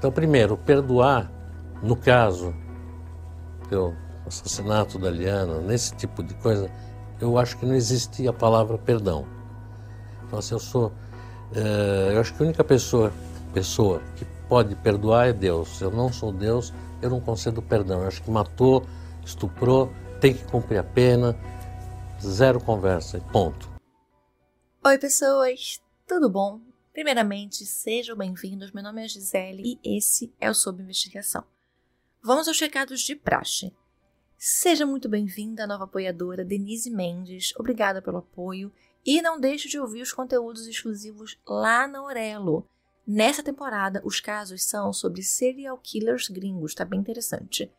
Então, primeiro, perdoar, no caso, pelo assassinato da Liana, nesse tipo de coisa, eu acho que não existia a palavra perdão. Então, assim, eu sou. É, eu acho que a única pessoa, pessoa que pode perdoar é Deus. Eu não sou Deus, eu não concedo perdão. Eu acho que matou, estuprou, tem que cumprir a pena, zero conversa, ponto. Oi, pessoas, tudo bom? Primeiramente, sejam bem-vindos. Meu nome é Gisele e esse é o Sob Investigação. Vamos aos recados de praxe. Seja muito bem-vinda a nova apoiadora Denise Mendes. Obrigada pelo apoio e não deixe de ouvir os conteúdos exclusivos lá na Orelo. Nessa temporada, os casos são sobre serial killers gringos, tá bem interessante.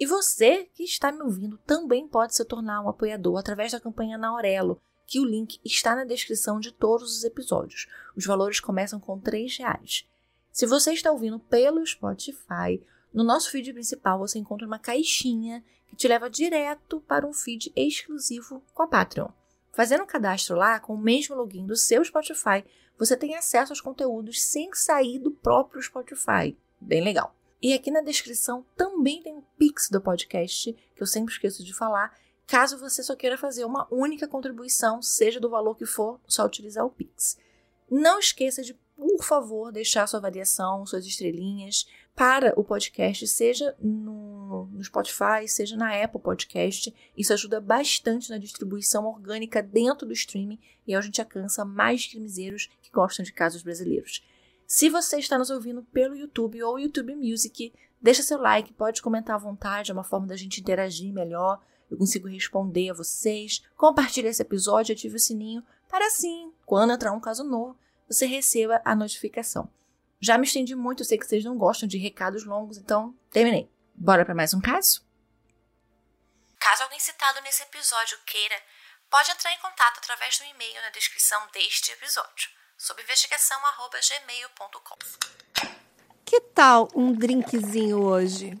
E você que está me ouvindo também pode se tornar um apoiador através da campanha na Aurelo, que o link está na descrição de todos os episódios. Os valores começam com R$ reais. Se você está ouvindo pelo Spotify, no nosso feed principal você encontra uma caixinha que te leva direto para um feed exclusivo com a Patreon. Fazendo um cadastro lá com o mesmo login do seu Spotify, você tem acesso aos conteúdos sem sair do próprio Spotify. Bem legal. E aqui na descrição também tem o Pix do podcast, que eu sempre esqueço de falar, Caso você só queira fazer uma única contribuição, seja do valor que for, só utilizar o Pix. Não esqueça de, por favor, deixar sua avaliação, suas estrelinhas para o podcast, seja no, no Spotify, seja na Apple Podcast. Isso ajuda bastante na distribuição orgânica dentro do streaming e a gente alcança mais crimezeiros que gostam de casos brasileiros. Se você está nos ouvindo pelo YouTube ou YouTube Music, deixa seu like, pode comentar à vontade, é uma forma da gente interagir melhor eu consigo responder a vocês. Compartilhe esse episódio, ative o sininho para assim, quando entrar um caso novo, você receba a notificação. Já me estendi muito, eu sei que vocês não gostam de recados longos, então terminei. Bora para mais um caso? Caso alguém citado nesse episódio queira, pode entrar em contato através do e-mail na descrição deste episódio, sob investigação@gmail.com. Que tal um drinkzinho hoje?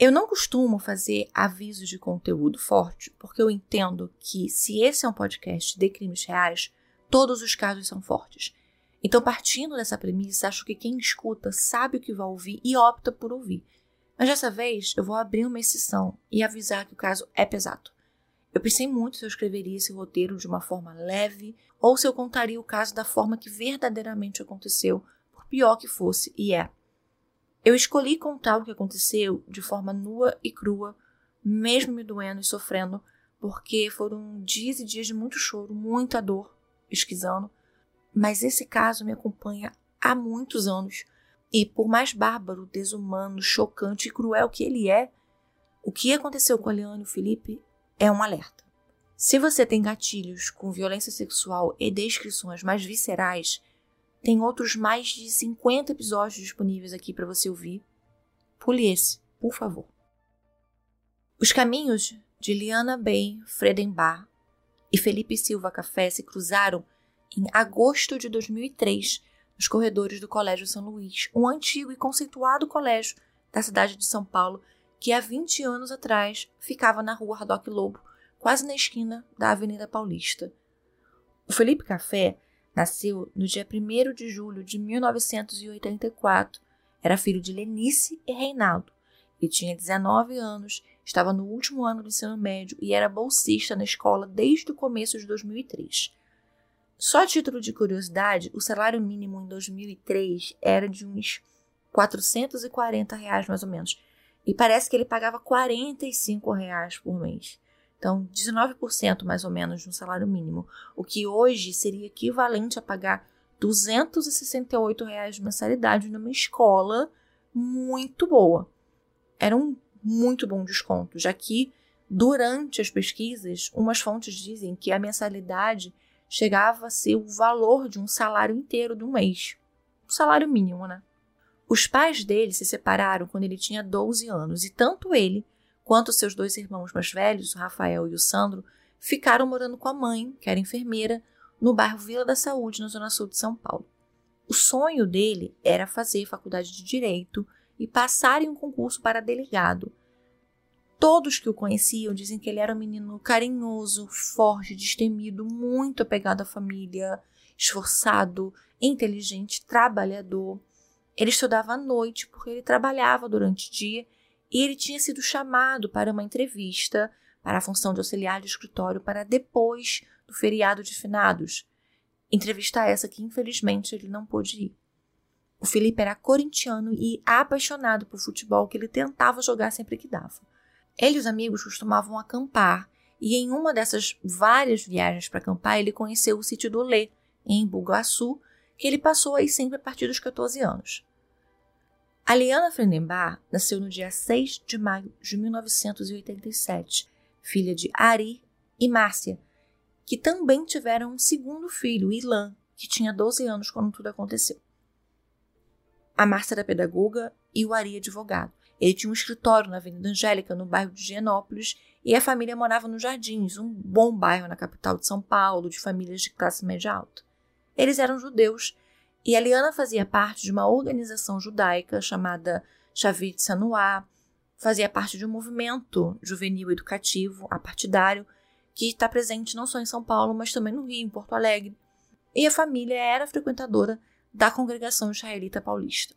Eu não costumo fazer avisos de conteúdo forte, porque eu entendo que se esse é um podcast de crimes reais, todos os casos são fortes. Então, partindo dessa premissa, acho que quem escuta sabe o que vai ouvir e opta por ouvir. Mas dessa vez, eu vou abrir uma exceção e avisar que o caso é pesado. Eu pensei muito se eu escreveria esse roteiro de uma forma leve ou se eu contaria o caso da forma que verdadeiramente aconteceu, por pior que fosse, e é. Eu escolhi contar o que aconteceu de forma nua e crua, mesmo me doendo e sofrendo, porque foram dias e dias de muito choro, muita dor, pesquisando. Mas esse caso me acompanha há muitos anos. E por mais bárbaro, desumano, chocante e cruel que ele é, o que aconteceu com a Liane e o Felipe é um alerta. Se você tem gatilhos com violência sexual e descrições mais viscerais, tem outros mais de 50 episódios disponíveis aqui para você ouvir. Pule esse, por favor. Os caminhos de Liana Bay Fredenbar e Felipe Silva Café se cruzaram em agosto de 2003 nos corredores do Colégio São Luís, um antigo e conceituado colégio da cidade de São Paulo que há 20 anos atrás ficava na rua Radoc Lobo, quase na esquina da Avenida Paulista. O Felipe Café Nasceu no dia 1 de julho de 1984. Era filho de Lenice e Reinaldo. Ele tinha 19 anos, estava no último ano do ensino médio e era bolsista na escola desde o começo de 2003. Só a título de curiosidade, o salário mínimo em 2003 era de uns 440 reais mais ou menos. E parece que ele pagava 45 reais por mês. Então, 19% mais ou menos de um salário mínimo, o que hoje seria equivalente a pagar 268 reais de mensalidade numa escola muito boa. Era um muito bom desconto, já que durante as pesquisas, umas fontes dizem que a mensalidade chegava a ser o valor de um salário inteiro de um mês. O salário mínimo, né? Os pais dele se separaram quando ele tinha 12 anos e tanto ele enquanto seus dois irmãos mais velhos, o Rafael e o Sandro, ficaram morando com a mãe, que era enfermeira, no bairro Vila da Saúde, na zona sul de São Paulo. O sonho dele era fazer faculdade de direito e passar em um concurso para delegado. Todos que o conheciam dizem que ele era um menino carinhoso, forte, destemido, muito apegado à família, esforçado, inteligente, trabalhador. Ele estudava à noite porque ele trabalhava durante o dia e ele tinha sido chamado para uma entrevista para a função de auxiliar de escritório para depois do feriado de finados. Entrevista essa que, infelizmente, ele não pôde ir. O Felipe era corintiano e apaixonado por futebol que ele tentava jogar sempre que dava. Ele e os amigos costumavam acampar, e em uma dessas várias viagens para acampar, ele conheceu o sítio do Lê, em Bugaçu, que ele passou aí sempre a partir dos 14 anos. A Liana Frendenbar nasceu no dia 6 de maio de 1987, filha de Ari e Márcia, que também tiveram um segundo filho, Ilan, que tinha 12 anos quando tudo aconteceu. A Márcia era pedagoga e o Ari advogado. Ele tinha um escritório na Avenida Angélica, no bairro de Genópolis, e a família morava nos Jardins, um bom bairro na capital de São Paulo, de famílias de classe média alta. Eles eram judeus e a Liana fazia parte de uma organização judaica chamada Shavit Sanuá, fazia parte de um movimento juvenil educativo, apartidário, que está presente não só em São Paulo, mas também no Rio, em Porto Alegre. E a família era frequentadora da congregação israelita paulista.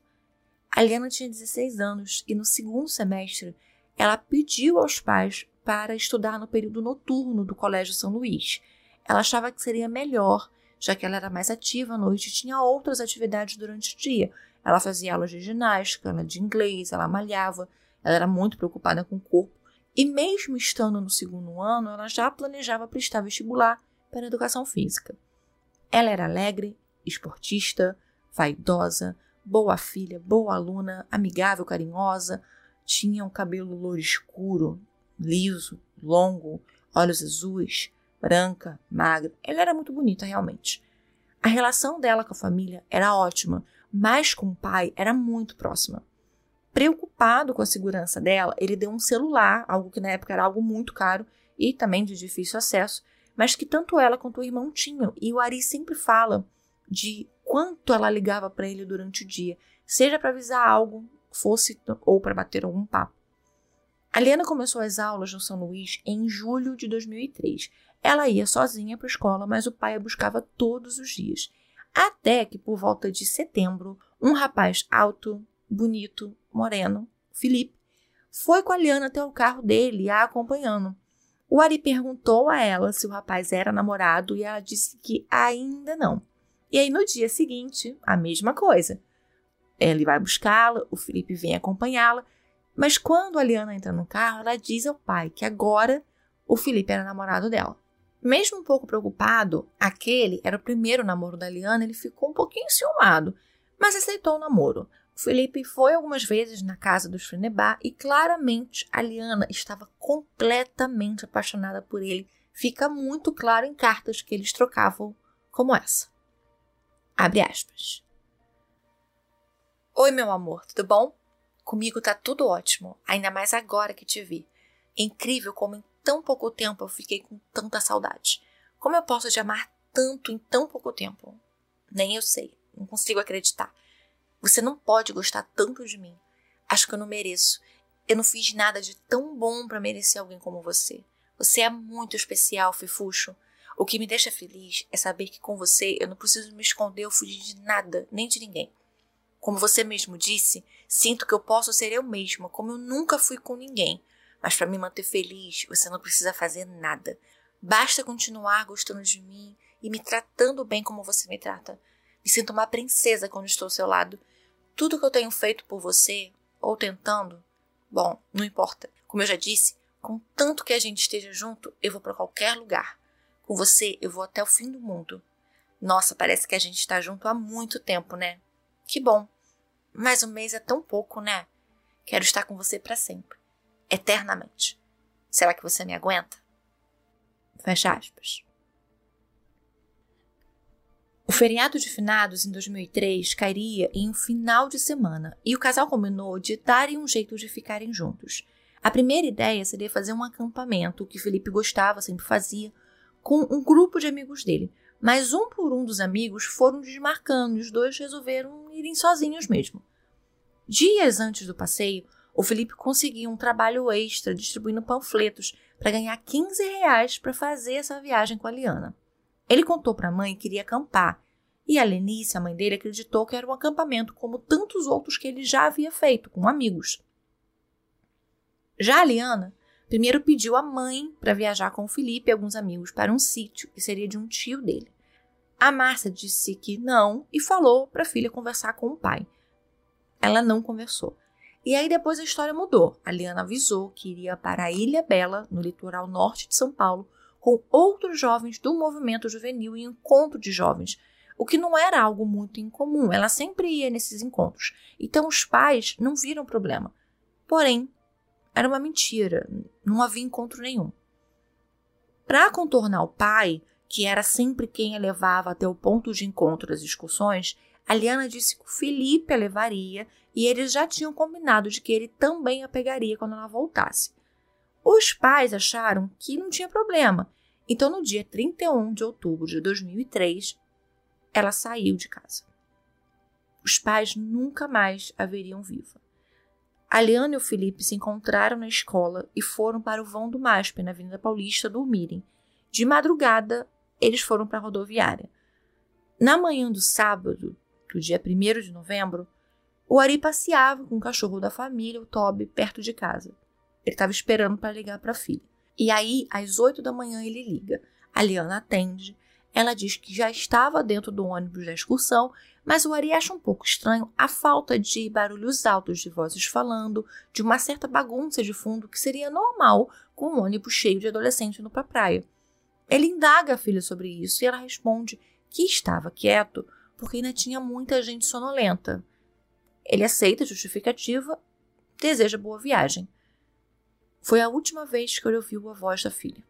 A Liana tinha 16 anos e no segundo semestre ela pediu aos pais para estudar no período noturno do Colégio São Luís. Ela achava que seria melhor, já que ela era mais ativa à noite e tinha outras atividades durante o dia. Ela fazia aulas de ginástica, de inglês, ela malhava, ela era muito preocupada com o corpo e mesmo estando no segundo ano, ela já planejava prestar vestibular para educação física. Ela era alegre, esportista, vaidosa, boa filha, boa aluna, amigável, carinhosa, tinha um cabelo louro escuro, liso, longo, olhos azuis, branca, magra. Ela era muito bonita, realmente. A relação dela com a família era ótima, mas com o pai era muito próxima. Preocupado com a segurança dela, ele deu um celular, algo que na época era algo muito caro e também de difícil acesso, mas que tanto ela quanto o irmão tinham. E o Ari sempre fala de quanto ela ligava para ele durante o dia, seja para avisar algo, fosse ou para bater algum papo. A Liana começou as aulas no São Luís em julho de 2003. Ela ia sozinha para a escola, mas o pai a buscava todos os dias. Até que, por volta de setembro, um rapaz alto, bonito, moreno, Felipe, foi com a Liana até o carro dele, a acompanhando. O Ari perguntou a ela se o rapaz era namorado e ela disse que ainda não. E aí no dia seguinte, a mesma coisa. Ele vai buscá-la, o Felipe vem acompanhá-la, mas quando a Liana entra no carro, ela diz ao pai que agora o Felipe era namorado dela. Mesmo um pouco preocupado, aquele era o primeiro namoro da Liana, ele ficou um pouquinho ciumado, mas aceitou o namoro. Felipe foi algumas vezes na casa dos Frenebar e claramente a Liana estava completamente apaixonada por ele. Fica muito claro em cartas que eles trocavam como essa. Abre aspas. Oi, meu amor, tudo bom? Comigo tá tudo ótimo, ainda mais agora que te vi. É incrível como em tão pouco tempo eu fiquei com tanta saudade. Como eu posso te amar tanto em tão pouco tempo? Nem eu sei, não consigo acreditar. Você não pode gostar tanto de mim. Acho que eu não mereço. Eu não fiz nada de tão bom para merecer alguém como você. Você é muito especial, Fifuxo. O que me deixa feliz é saber que com você eu não preciso me esconder ou fugir de nada, nem de ninguém. Como você mesmo disse, sinto que eu posso ser eu mesma, como eu nunca fui com ninguém. Mas para me manter feliz, você não precisa fazer nada. Basta continuar gostando de mim e me tratando bem como você me trata. Me sinto uma princesa quando estou ao seu lado tudo que eu tenho feito por você, ou tentando, bom, não importa. Como eu já disse, contanto que a gente esteja junto, eu vou para qualquer lugar. Com você, eu vou até o fim do mundo. Nossa, parece que a gente está junto há muito tempo, né? Que bom. Mas um mês é tão pouco, né? Quero estar com você para sempre. Eternamente. Será que você me aguenta? Fecha aspas. O feriado de finados em 2003 cairia em um final de semana e o casal combinou de darem um jeito de ficarem juntos. A primeira ideia seria fazer um acampamento, que Felipe gostava, sempre fazia, com um grupo de amigos dele. Mas um por um dos amigos foram desmarcando e os dois resolveram irem sozinhos mesmo. Dias antes do passeio, o Felipe conseguiu um trabalho extra distribuindo panfletos para ganhar 15 reais para fazer essa viagem com a Liana. Ele contou para a mãe que iria acampar e a Lenice, a mãe dele, acreditou que era um acampamento como tantos outros que ele já havia feito com amigos. Já a Liana primeiro pediu à mãe para viajar com o Felipe e alguns amigos para um sítio que seria de um tio dele. A Márcia disse que não e falou para a filha conversar com o pai. Ela não conversou. E aí depois a história mudou. A Liana avisou que iria para a Ilha Bela, no litoral norte de São Paulo, com outros jovens do movimento juvenil e encontro de jovens, o que não era algo muito incomum. Ela sempre ia nesses encontros. Então os pais não viram problema. Porém, era uma mentira, não havia encontro nenhum. Para contornar o pai, que era sempre quem a levava até o ponto de encontro das excursões, a Liana disse que o Felipe a levaria e eles já tinham combinado de que ele também a pegaria quando ela voltasse. Os pais acharam que não tinha problema, então no dia 31 de outubro de 2003, ela saiu de casa. Os pais nunca mais a veriam viva. A Liana e o Felipe se encontraram na escola e foram para o vão do MASP, na Avenida Paulista, dormirem. De madrugada, eles foram para a rodoviária. Na manhã do sábado, do dia 1 de novembro, o Ari passeava com o cachorro da família, o Toby, perto de casa. Ele estava esperando para ligar para a filha. E aí, às 8 da manhã, ele liga. A Liana atende. Ela diz que já estava dentro do ônibus da excursão, mas o Ari acha um pouco estranho a falta de barulhos altos de vozes falando, de uma certa bagunça de fundo que seria normal com um ônibus cheio de adolescentes indo para a praia. Ele indaga a filha sobre isso e ela responde que estava quieto porque ainda tinha muita gente sonolenta. Ele aceita a justificativa, deseja boa viagem. Foi a última vez que ele ouviu a voz da filha.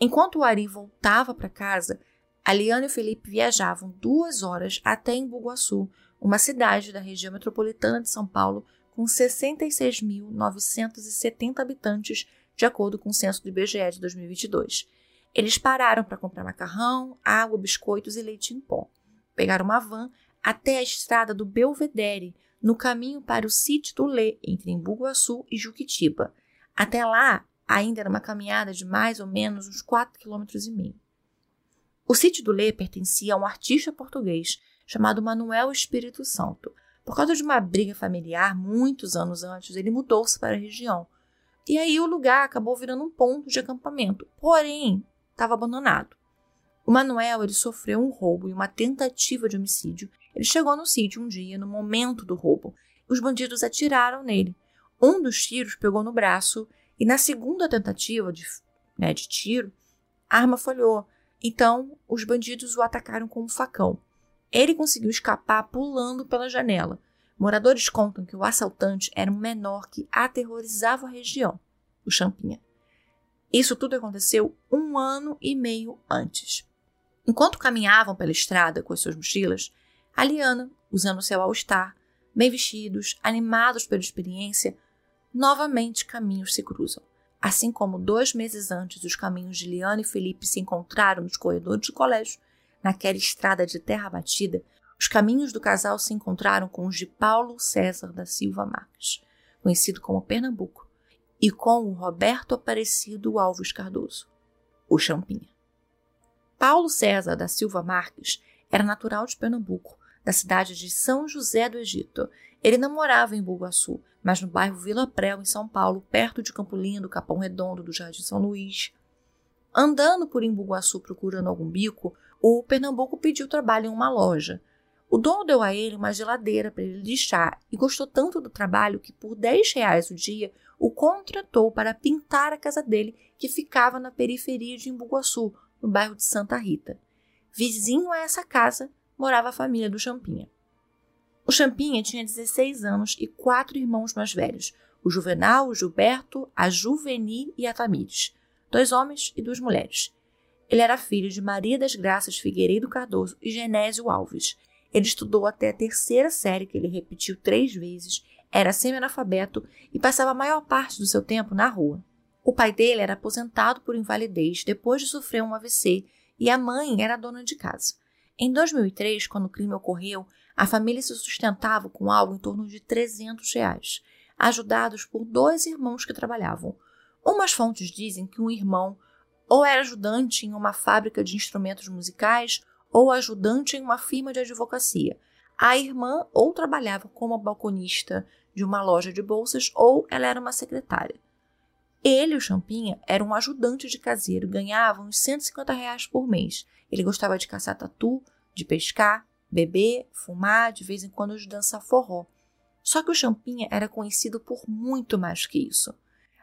Enquanto o Ari voltava para casa, a e o Felipe viajavam duas horas até Embu-Guaçu, uma cidade da região metropolitana de São Paulo com 66.970 habitantes, de acordo com o censo do IBGE de 2022. Eles pararam para comprar macarrão, água, biscoitos e leite em pó. Pegaram uma van até a estrada do Belvedere, no caminho para o sítio do Lê, entre Embu-Guaçu e Juquitiba. Até lá, ainda era uma caminhada de mais ou menos uns 4,5 km. O sítio do Lê pertencia a um artista português chamado Manuel Espírito Santo. Por causa de uma briga familiar, muitos anos antes, ele mudou-se para a região. E aí o lugar acabou virando um ponto de acampamento, porém estava abandonado. O Manuel ele sofreu um roubo e uma tentativa de homicídio ele chegou no sítio um dia, no momento do roubo. Os bandidos atiraram nele. Um dos tiros pegou no braço e na segunda tentativa de, né, de tiro, a arma falhou. Então, os bandidos o atacaram com um facão. Ele conseguiu escapar pulando pela janela. Moradores contam que o assaltante era um menor que aterrorizava a região, o Champinha. Isso tudo aconteceu um ano e meio antes. Enquanto caminhavam pela estrada com as suas mochilas, a Liana, usando seu all-star, bem vestidos, animados pela experiência, novamente caminhos se cruzam. Assim como dois meses antes os caminhos de Liana e Felipe se encontraram nos corredores do colégio, naquela estrada de terra batida, os caminhos do casal se encontraram com os de Paulo César da Silva Marques, conhecido como Pernambuco, e com o Roberto Aparecido Alves Cardoso, o Champinha. Paulo César da Silva Marques era natural de Pernambuco da cidade de São José do Egito. Ele não morava em Bugaçu, mas no bairro Vila Prel, em São Paulo, perto de Campo Lindo, Capão Redondo, do Jardim São Luís. Andando por Embu-Guaçu procurando algum bico, o Pernambuco pediu trabalho em uma loja. O dono deu a ele uma geladeira para ele lixar e gostou tanto do trabalho que, por 10 reais o dia, o contratou para pintar a casa dele, que ficava na periferia de Embu-Guaçu, no bairro de Santa Rita. Vizinho a essa casa morava a família do Champinha. O Champinha tinha 16 anos e quatro irmãos mais velhos: o Juvenal, o Gilberto, a Juveni e a Tamires, dois homens e duas mulheres. Ele era filho de Maria das Graças Figueiredo Cardoso e Genésio Alves. Ele estudou até a terceira série, que ele repetiu três vezes, era semi-analfabeto e passava a maior parte do seu tempo na rua. O pai dele era aposentado por invalidez depois de sofrer um AVC e a mãe era dona de casa. Em 2003, quando o crime ocorreu, a família se sustentava com algo em torno de 300 reais, ajudados por dois irmãos que trabalhavam. Umas fontes dizem que um irmão ou era ajudante em uma fábrica de instrumentos musicais ou ajudante em uma firma de advocacia. A irmã ou trabalhava como balconista de uma loja de bolsas ou ela era uma secretária. Ele, o Champinha, era um ajudante de caseiro, ganhava uns 150 reais por mês. Ele gostava de caçar tatu, de pescar, beber, fumar, de vez em quando de dançar forró. Só que o Champinha era conhecido por muito mais que isso.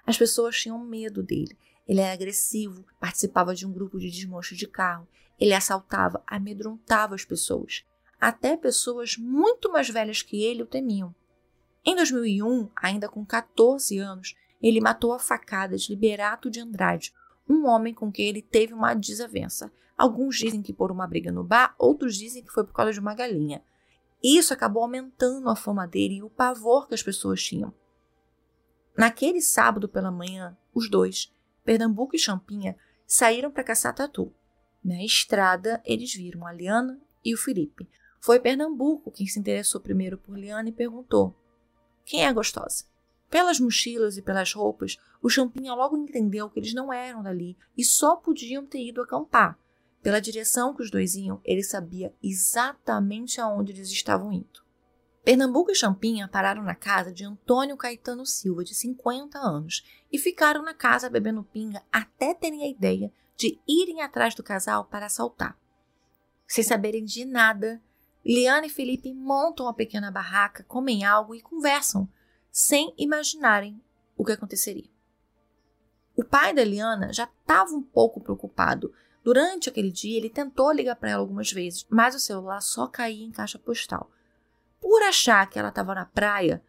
As pessoas tinham medo dele. Ele era agressivo, participava de um grupo de desmanche de carro, ele assaltava, amedrontava as pessoas. Até pessoas muito mais velhas que ele o temiam. Em 2001, ainda com 14 anos, ele matou a facadas Liberato de Andrade, um homem com quem ele teve uma desavença. Alguns dizem que por uma briga no bar, outros dizem que foi por causa de uma galinha. Isso acabou aumentando a fama dele e o pavor que as pessoas tinham. Naquele sábado pela manhã, os dois, Pernambuco e Champinha, saíram para caçar tatu. Na estrada, eles viram a Liana e o Felipe. Foi Pernambuco quem se interessou primeiro por Liana e perguntou: Quem é gostosa? Pelas mochilas e pelas roupas, o Champinha logo entendeu que eles não eram dali e só podiam ter ido acampar. Pela direção que os dois iam, ele sabia exatamente aonde eles estavam indo. Pernambuco e Champinha pararam na casa de Antônio Caetano Silva, de 50 anos, e ficaram na casa bebendo pinga até terem a ideia de irem atrás do casal para assaltar. Sem saberem de nada, Liana e Felipe montam uma pequena barraca, comem algo e conversam, sem imaginarem o que aconteceria. O pai da Liana já estava um pouco preocupado. Durante aquele dia, ele tentou ligar para ela algumas vezes, mas o celular só caía em caixa postal. Por achar que ela estava na praia,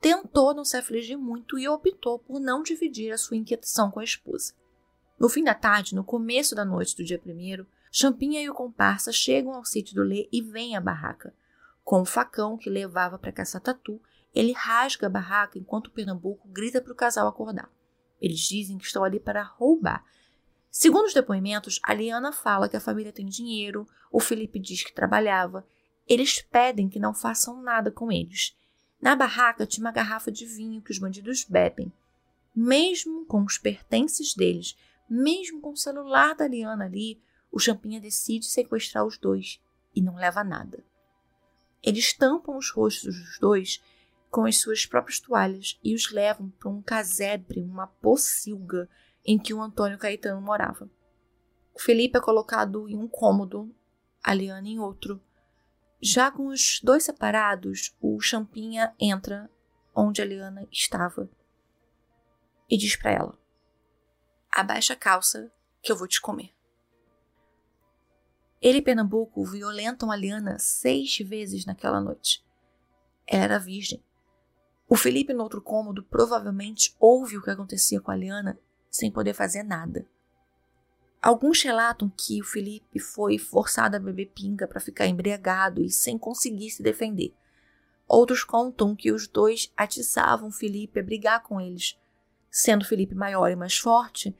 tentou não se afligir muito e optou por não dividir a sua inquietação com a esposa. No fim da tarde, no começo da noite do dia primeiro, Champinha e o comparsa chegam ao sítio do Lê e vêm à barraca. Com o facão que levava para caçar tatu, ele rasga a barraca enquanto o Pernambuco grita para o casal acordar. Eles dizem que estão ali para roubar. Segundo os depoimentos, a Liana fala que a família tem dinheiro, o Felipe diz que trabalhava. Eles pedem que não façam nada com eles. Na barraca tinha uma garrafa de vinho que os bandidos bebem. Mesmo com os pertences deles, mesmo com o celular da Liana ali, o Champinha decide sequestrar os dois e não leva nada. Eles tampam os rostos dos dois com as suas próprias toalhas e os levam para um casebre, uma pocilga, em que o Antônio Caetano morava. O Felipe é colocado em um cômodo, a Liana em outro. Já com os dois separados, o Champinha entra onde a Liana estava e diz para ela: Abaixa a calça que eu vou te comer. Ele e Pernambuco violentam a Liana seis vezes naquela noite. Ela era virgem. O Felipe, no outro cômodo, provavelmente ouve o que acontecia com a Liana sem poder fazer nada. Alguns relatam que o Felipe foi forçado a beber pinga para ficar embriagado e sem conseguir se defender. Outros contam que os dois atiçavam Felipe a brigar com eles. Sendo Felipe maior e mais forte,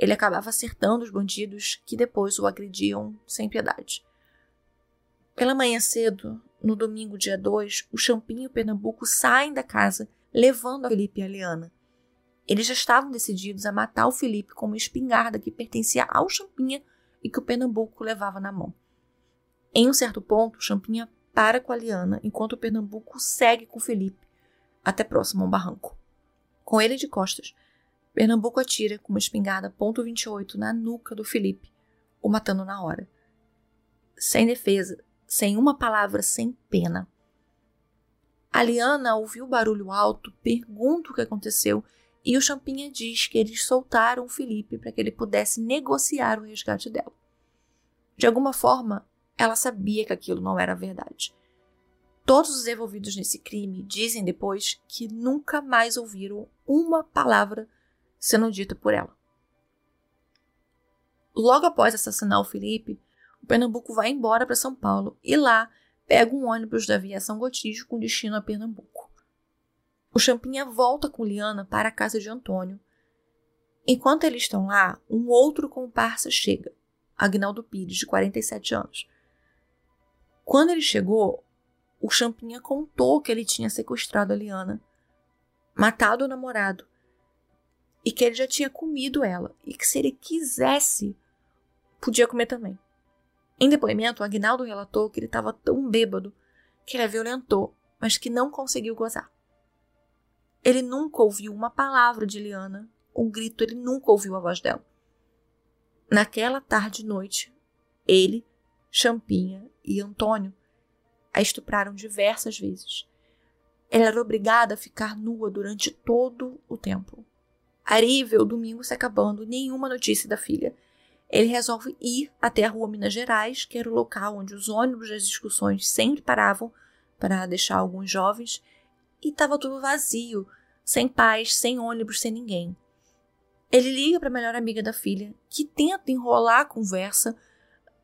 ele acabava acertando os bandidos que depois o agrediam sem piedade. Pela manhã cedo, no domingo, dia 2, o Champinho e o Pernambuco saem da casa, levando a Felipe e a Liana. Eles já estavam decididos a matar o Felipe com uma espingarda que pertencia ao Champinha e que o Pernambuco levava na mão. Em um certo ponto, o Champinha para com a Liana, enquanto o Pernambuco segue com o Felipe até próximo a um barranco. Com ele de costas, Pernambuco atira com uma espingarda .28 na nuca do Felipe, o matando na hora. Sem defesa, sem uma palavra, sem pena. A Liana ouviu o barulho alto, pergunta o que aconteceu e o Champinha diz que eles soltaram o Felipe para que ele pudesse negociar o resgate dela. De alguma forma, ela sabia que aquilo não era verdade. Todos os envolvidos nesse crime dizem depois que nunca mais ouviram uma palavra sendo dita por ela. Logo após assassinar o Felipe, o Pernambuco vai embora para São Paulo e lá pega um ônibus da aviação Gotijo com destino a Pernambuco. O Champinha volta com Liana para a casa de Antônio. Enquanto eles estão lá, um outro comparsa chega, Agnaldo Pires, de 47 anos. Quando ele chegou, o Champinha contou que ele tinha sequestrado a Liana, matado o namorado, e que ele já tinha comido ela, e que se ele quisesse, podia comer também. Em depoimento, Agnaldo relatou que ele estava tão bêbado que ele a violentou, mas que não conseguiu gozar. Ele nunca ouviu uma palavra de Liana, um grito, ele nunca ouviu a voz dela. Naquela tarde e noite, ele, Champinha e Antônio a estupraram diversas vezes. Ela era obrigada a ficar nua durante todo o tempo. Ari vê o domingo se acabando, nenhuma notícia da filha. Ele resolve ir até a rua Minas Gerais, que era o local onde os ônibus das discussões sempre paravam para deixar alguns jovens, e estava tudo vazio, sem paz, sem ônibus, sem ninguém. Ele liga para a melhor amiga da filha, que tenta enrolar a conversa,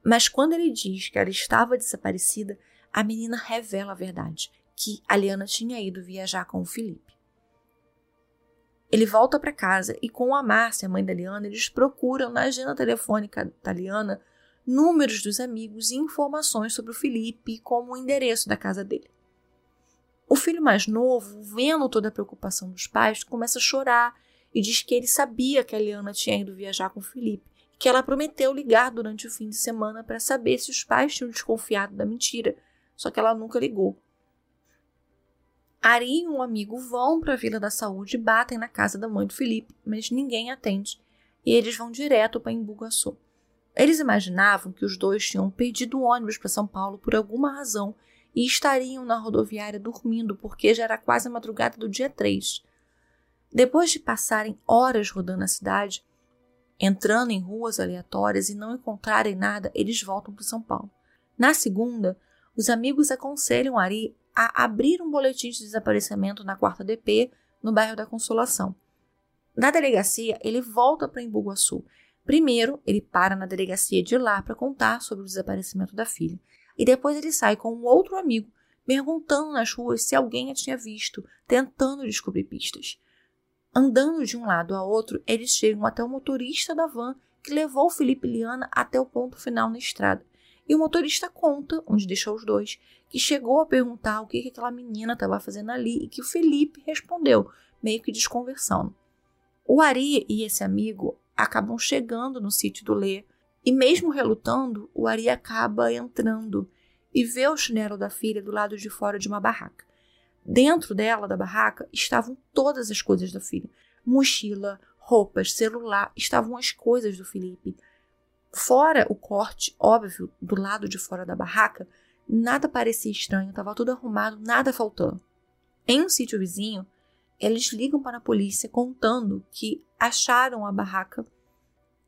mas quando ele diz que ela estava desaparecida, a menina revela a verdade, que a Liana tinha ido viajar com o Felipe. Ele volta para casa e com a Márcia, mãe da Liana, eles procuram na agenda telefônica da Liana números dos amigos e informações sobre o Felipe, como o endereço da casa dele. O filho mais novo, vendo toda a preocupação dos pais, começa a chorar e diz que ele sabia que a Liana tinha ido viajar com o Felipe e que ela prometeu ligar durante o fim de semana para saber se os pais tinham desconfiado da mentira, só que ela nunca ligou. Ari e um amigo vão para a Vila da Saúde e batem na casa da mãe do Felipe, mas ninguém atende e eles vão direto para Embugaçu. Eles imaginavam que os dois tinham perdido ônibus para São Paulo por alguma razão e estariam na rodoviária dormindo, porque já era quase a madrugada do dia 3. Depois de passarem horas rodando a cidade, entrando em ruas aleatórias e não encontrarem nada, eles voltam para São Paulo. Na segunda, os amigos aconselham Ari a abrir um boletim de desaparecimento na quarta DP, no bairro da Consolação. Na delegacia, ele volta para Embu-Guaçu. Primeiro, ele para na delegacia de lá para contar sobre o desaparecimento da filha e depois ele sai com um outro amigo, perguntando nas ruas se alguém a tinha visto, tentando descobrir pistas. Andando de um lado a outro, eles chegam até o motorista da van que levou Felipe e Liana até o ponto final na estrada. E o motorista conta, onde deixou os dois, que chegou a perguntar o que, que aquela menina estava fazendo ali e que o Felipe respondeu, meio que desconversando. O Ari e esse amigo acabam chegando no sítio do Lê e mesmo relutando, o Ari acaba entrando e vê o chinelo da filha do lado de fora de uma barraca. Dentro dela, da barraca, estavam todas as coisas da filha: mochila, roupas, celular, estavam as coisas do Felipe. Fora o corte óbvio do lado de fora da barraca, nada parecia estranho, estava tudo arrumado, nada faltando. Em um sítio vizinho, eles ligam para a polícia contando que acharam a barraca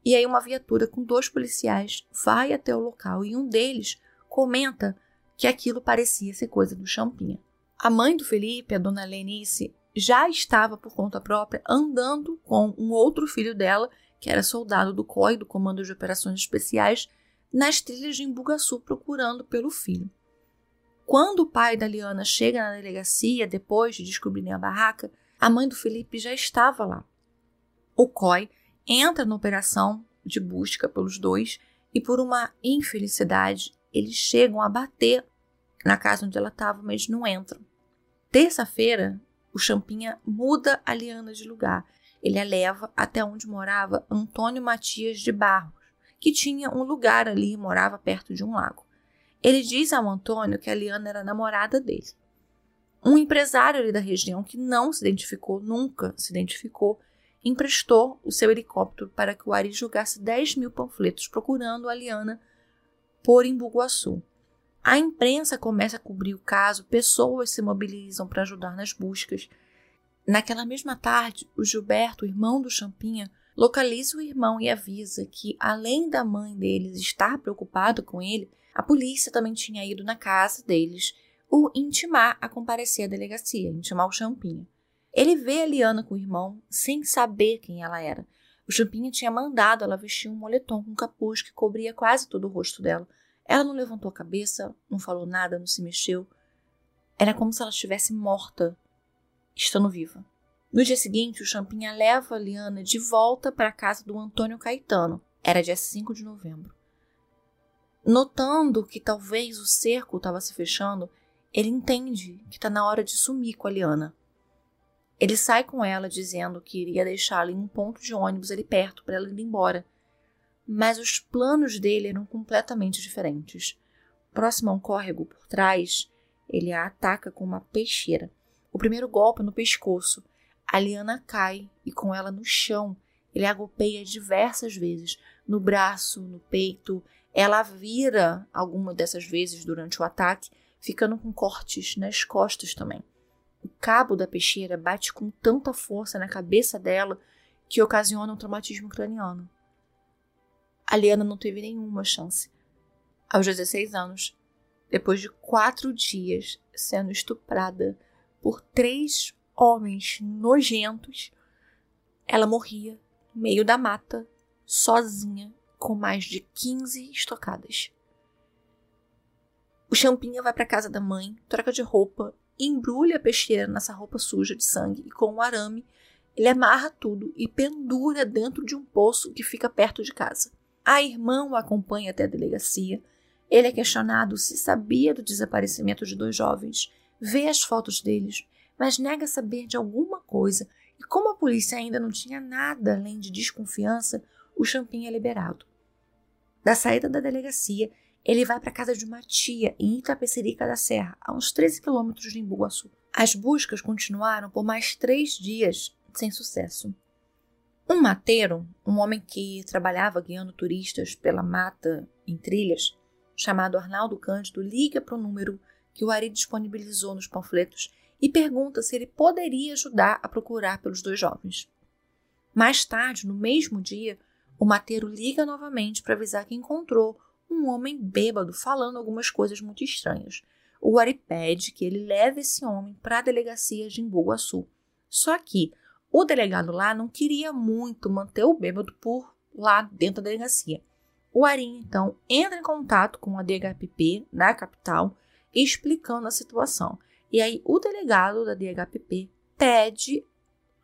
e aí uma viatura com dois policiais vai até o local e um deles comenta que aquilo parecia ser coisa do Champinha. A mãe do Felipe, a dona Lenice, já estava por conta própria andando com um outro filho dela, que era soldado do COI, do Comando de Operações Especiais, nas trilhas de Embugaçu procurando pelo filho. Quando o pai da Liana chega na delegacia, depois de descobrirem a barraca, a mãe do Felipe já estava lá. O COI entra na operação de busca pelos dois e, por uma infelicidade, eles chegam a bater na casa onde ela estava, mas não entram. Terça-feira, o Champinha muda a Liana de lugar. Ele a leva até onde morava Antônio Matias de Barros, que tinha um lugar ali e morava perto de um lago. Ele diz ao Antônio que a Liana era namorada dele. Um empresário ali da região que não se identificou, nunca se identificou, emprestou o seu helicóptero para que o Ari jogasse 10 mil panfletos procurando a Liana por Embu-Guaçu. A imprensa começa a cobrir o caso, pessoas se mobilizam para ajudar nas buscas. Naquela mesma tarde, o Gilberto, irmão do Champinha, localiza o irmão e avisa que, além da mãe deles estar preocupada com ele, a polícia também tinha ido na casa deles o intimar a comparecer à delegacia, intimar o Champinha. Ele vê a Liana com o irmão sem saber quem ela era. O Champinha tinha mandado ela vestir um moletom com capuz que cobria quase todo o rosto dela. Ela não levantou a cabeça, não falou nada, não se mexeu. Era como se ela estivesse morta. Estando viva. No dia seguinte, o Champinha leva a Liana de volta para a casa do Antônio Caetano. Era dia 5 de novembro. Notando que talvez o cerco estava se fechando, ele entende que está na hora de sumir com a Liana. Ele sai com ela dizendo que iria deixá-la em um ponto de ônibus ali perto para ela ir embora. Mas os planos dele eram completamente diferentes. Próximo a um córrego por trás, ele a ataca com uma peixeira. O primeiro golpe no pescoço. A Liana cai e com ela no chão, ele a golpeia diversas vezes, no braço, no peito. Ela vira alguma dessas vezes durante o ataque, ficando com cortes nas costas também. O cabo da peixeira bate com tanta força na cabeça dela que ocasiona um traumatismo craniano. A Liana não teve nenhuma chance. Aos 16 anos, depois de quatro dias sendo estuprada por três homens nojentos, ela morria no meio da mata, sozinha, com mais de 15 estocadas. O Champinha vai para casa da mãe, troca de roupa, embrulha a peixeira nessa roupa suja de sangue e com um arame ele amarra tudo e pendura dentro de um poço que fica perto de casa. A irmã o acompanha até a delegacia. Ele é questionado se sabia do desaparecimento de dois jovens, vê as fotos deles, mas nega saber de alguma coisa. E como a polícia ainda não tinha nada além de desconfiança, o Champinha é liberado. Da saída da delegacia, ele vai para a casa de uma tia em Itapecerica da Serra, a uns 13 quilômetros de Embu-Guaçu. As buscas continuaram por mais três dias sem sucesso. Um mateiro, um homem que trabalhava guiando turistas pela mata em trilhas, chamado Arnaldo Cândido, liga para o número que o Ari disponibilizou nos panfletos e pergunta se ele poderia ajudar a procurar pelos dois jovens. Mais tarde, no mesmo dia, o mateiro liga novamente para avisar que encontrou um homem bêbado falando algumas coisas muito estranhas. O Ari pede que ele leve esse homem para a delegacia de Embu-Guaçu. Só que o delegado lá não queria muito manter o bêbado por lá dentro da delegacia. O Ari, então, entra em contato com a DHPP na capital, explicando a situação. E aí o delegado da DHPP pede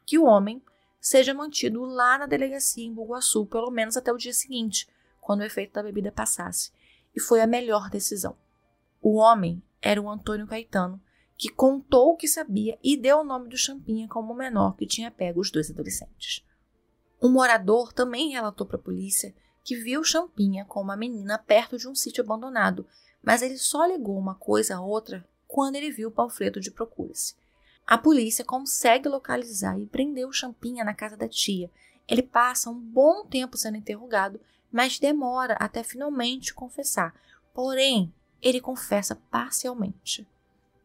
que o homem seja mantido lá na delegacia em Buguaçu, pelo menos até o dia seguinte, quando o efeito da bebida passasse, e foi a melhor decisão. O homem era o Antônio Caetano, que contou o que sabia e deu o nome do Champinha como o menor que tinha pego os dois adolescentes. Um morador também relatou para a polícia que viu Champinha com uma menina perto de um sítio abandonado, mas ele só ligou uma coisa a outra quando ele viu o panfleto de procura-se. A polícia consegue localizar e prender o Champinha na casa da tia. Ele passa um bom tempo sendo interrogado mas demora até finalmente confessar. Porém, ele confessa parcialmente.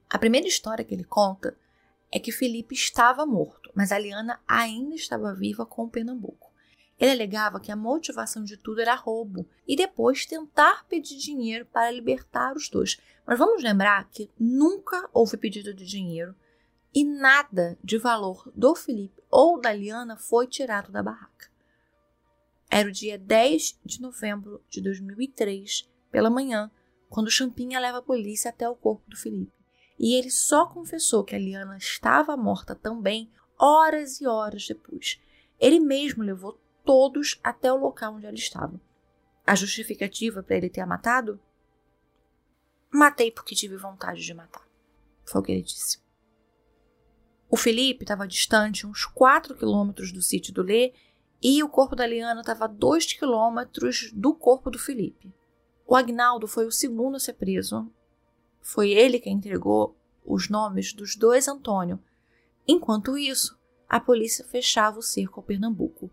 A primeira história que ele conta é que Felipe estava morto, mas a Liana ainda estava viva com o Pernambuco. Ele alegava que a motivação de tudo era roubo e depois tentar pedir dinheiro para libertar os dois. Mas vamos lembrar que nunca houve pedido de dinheiro e nada de valor do Felipe ou da Liana foi tirado da barraca. Era o dia 10 de novembro de 2003, pela manhã, quando Champinha leva a polícia até o corpo do Felipe. E ele só confessou que a Liana estava morta também horas e horas depois. Ele mesmo levou todos até o local onde ela estava. A justificativa para ele ter a matado? Matei porque tive vontade de matar. Foi o que ele disse. O Felipe estava distante uns 4 quilômetros do sítio do Lê e o corpo da Liana estava a dois quilômetros do corpo do Felipe. O Agnaldo foi o segundo a ser preso. Foi ele quem entregou os nomes dos dois Antônio. Enquanto isso, a polícia fechava o cerco ao Pernambuco.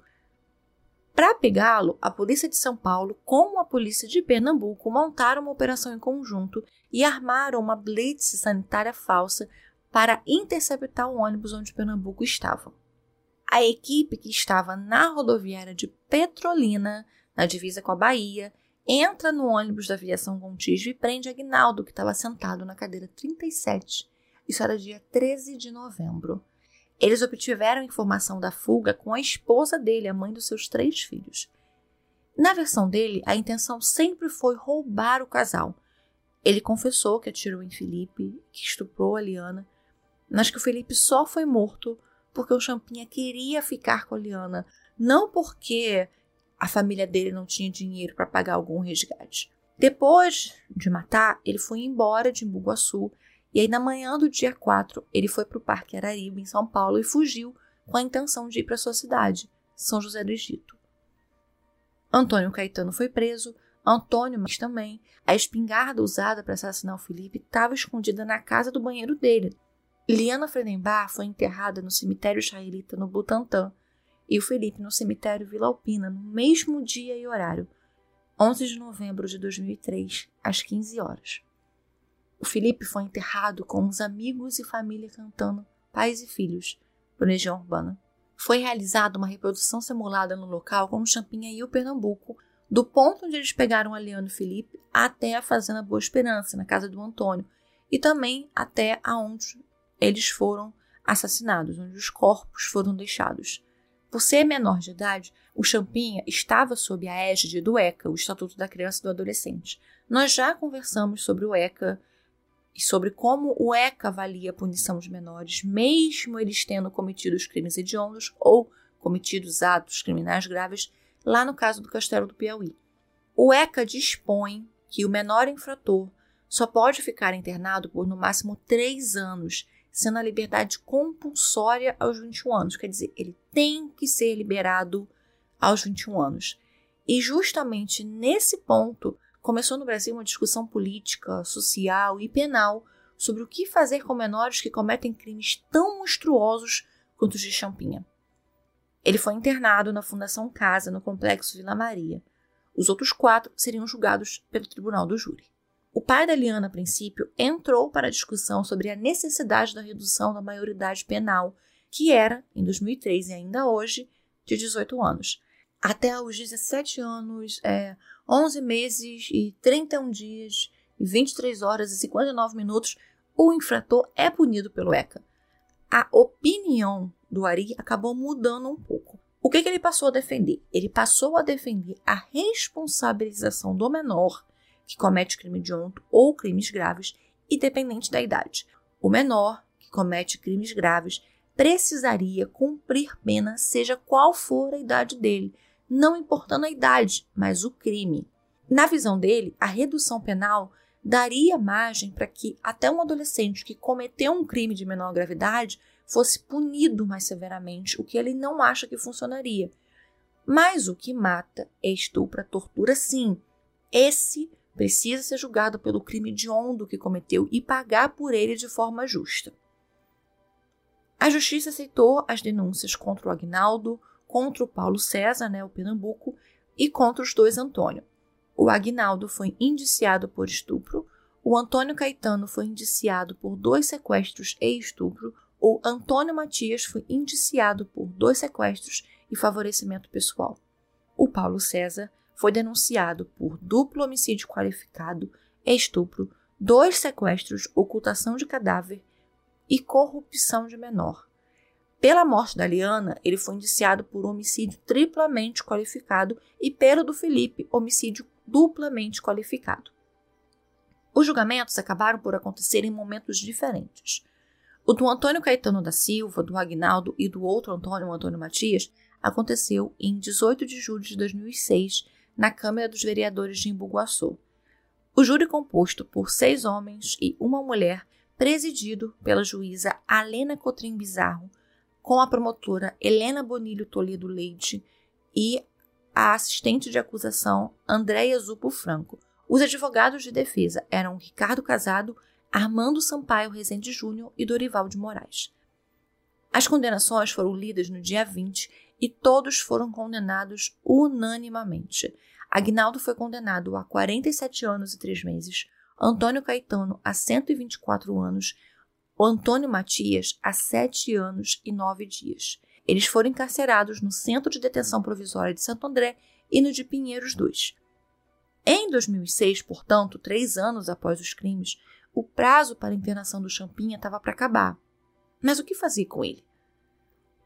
Para pegá-lo, a polícia de São Paulo com a polícia de Pernambuco montaram uma operação em conjunto e armaram uma blitz sanitária falsa para interceptar o ônibus onde Pernambuco estava. A equipe que estava na rodoviária de Petrolina, na divisa com a Bahia, entra no ônibus da aviação Gontijo e prende Agnaldo, que estava sentado na cadeira 37. Isso era dia 13 de novembro. Eles obtiveram informação da fuga com a esposa dele, a mãe dos seus três filhos. Na versão dele, a intenção sempre foi roubar o casal. Ele confessou que atirou em Felipe, que estuprou a Liana, mas que o Felipe só foi morto porque o Champinha queria ficar com a Liana, não porque a família dele não tinha dinheiro para pagar algum resgate. Depois de matar, ele foi embora de Imbuguaçu e aí na manhã do dia 4 ele foi para o Parque Araribe, em São Paulo, e fugiu com a intenção de ir para sua cidade, São José do Egito. Antônio Caetano foi preso, Antônio mas também. A espingarda usada para assassinar o Felipe estava escondida na casa do banheiro dele. Liana Fredenbar foi enterrada no cemitério israelita no Butantã e o Felipe no cemitério Vila Alpina no mesmo dia e horário, 11 de novembro de 2003, às 15 horas. O Felipe foi enterrado com os amigos e família cantando Pais e Filhos, do Legião Urbana. Foi realizada uma reprodução simulada no local com o Champinha e o Pernambuco, do ponto onde eles pegaram a Leandro Felipe até a Fazenda Boa Esperança, na casa do Antônio, e também até aonde eles foram assassinados, onde os corpos foram deixados. Por ser menor de idade, o Champinha estava sob a égide do ECA, o Estatuto da Criança e do Adolescente. Nós já conversamos sobre o ECA e sobre como o ECA avalia a punição dos menores, mesmo eles tendo cometido os crimes hediondos ou cometidos atos criminais graves, lá no caso do Castelo do Piauí. O ECA dispõe que o menor infrator só pode ficar internado por no máximo três anos sendo a liberdade compulsória aos 21 anos. Quer dizer, ele tem que ser liberado aos 21 anos. E justamente nesse ponto começou no Brasil uma discussão política, social e penal sobre o que fazer com menores que cometem crimes tão monstruosos quanto os de Champinha. Ele foi internado na Fundação Casa, no Complexo Vila Maria. Os outros quatro seriam julgados pelo Tribunal do Júri. O pai da Liana, a princípio, entrou para a discussão sobre a necessidade da redução da maioridade penal, que era, em 2003 e ainda hoje, de 18 anos. Até os 17 anos, é, 11 meses e 31 dias e 23 horas e 59 minutos, o infrator é punido pelo ECA. A opinião do Ari acabou mudando um pouco. O que, que ele passou a defender? Ele passou a defender a responsabilização do menor que comete crime hediondo ou crimes graves, independente da idade. O menor que comete crimes graves precisaria cumprir pena, seja qual for a idade dele, não importando a idade, mas o crime. Na visão dele, a redução penal daria margem para que até um adolescente que cometeu um crime de menor gravidade fosse punido mais severamente, o que ele não acha que funcionaria. Mas o que mata é estupro, tortura, sim. Esse precisa ser julgado pelo crime hediondo que cometeu e pagar por ele de forma justa. A justiça aceitou as denúncias contra o Agnaldo, contra o Paulo César, né, o Pernambuco, e contra os dois Antônio. O Agnaldo foi indiciado por estupro, o Antônio Caetano foi indiciado por dois sequestros e estupro, o Antônio Matias foi indiciado por dois sequestros e favorecimento pessoal. O Paulo César foi denunciado por duplo homicídio qualificado, estupro, dois sequestros, ocultação de cadáver e corrupção de menor. Pela morte da Liana, ele foi indiciado por homicídio triplamente qualificado e pelo do Felipe, homicídio duplamente qualificado. Os julgamentos acabaram por acontecer em momentos diferentes. O do Antônio Caetano da Silva, do Agnaldo e do outro Antônio, Antônio Matias, aconteceu em 18 de julho de 2006 na Câmara dos Vereadores de Imbuguaçu. O júri composto por seis homens e uma mulher, presidido pela juíza Alena Cotrim Bizarro, com a promotora Helena Bonilho Toledo Leite e a assistente de acusação Andréia Zupo Franco. Os advogados de defesa eram Ricardo Casado, Armando Sampaio Rezende Júnior e Dorival de Moraes. As condenações foram lidas no dia 20 e todos foram condenados unanimamente. Agnaldo foi condenado a 47 anos e 3 meses, Antônio Caetano a 124 anos, o Antônio Matias a 7 anos e 9 dias. Eles foram encarcerados no Centro de Detenção Provisória de Santo André e no de Pinheiros 2. Em 2006, portanto, três anos após os crimes, o prazo para a internação do Champinha estava para acabar. Mas o que fazer com ele?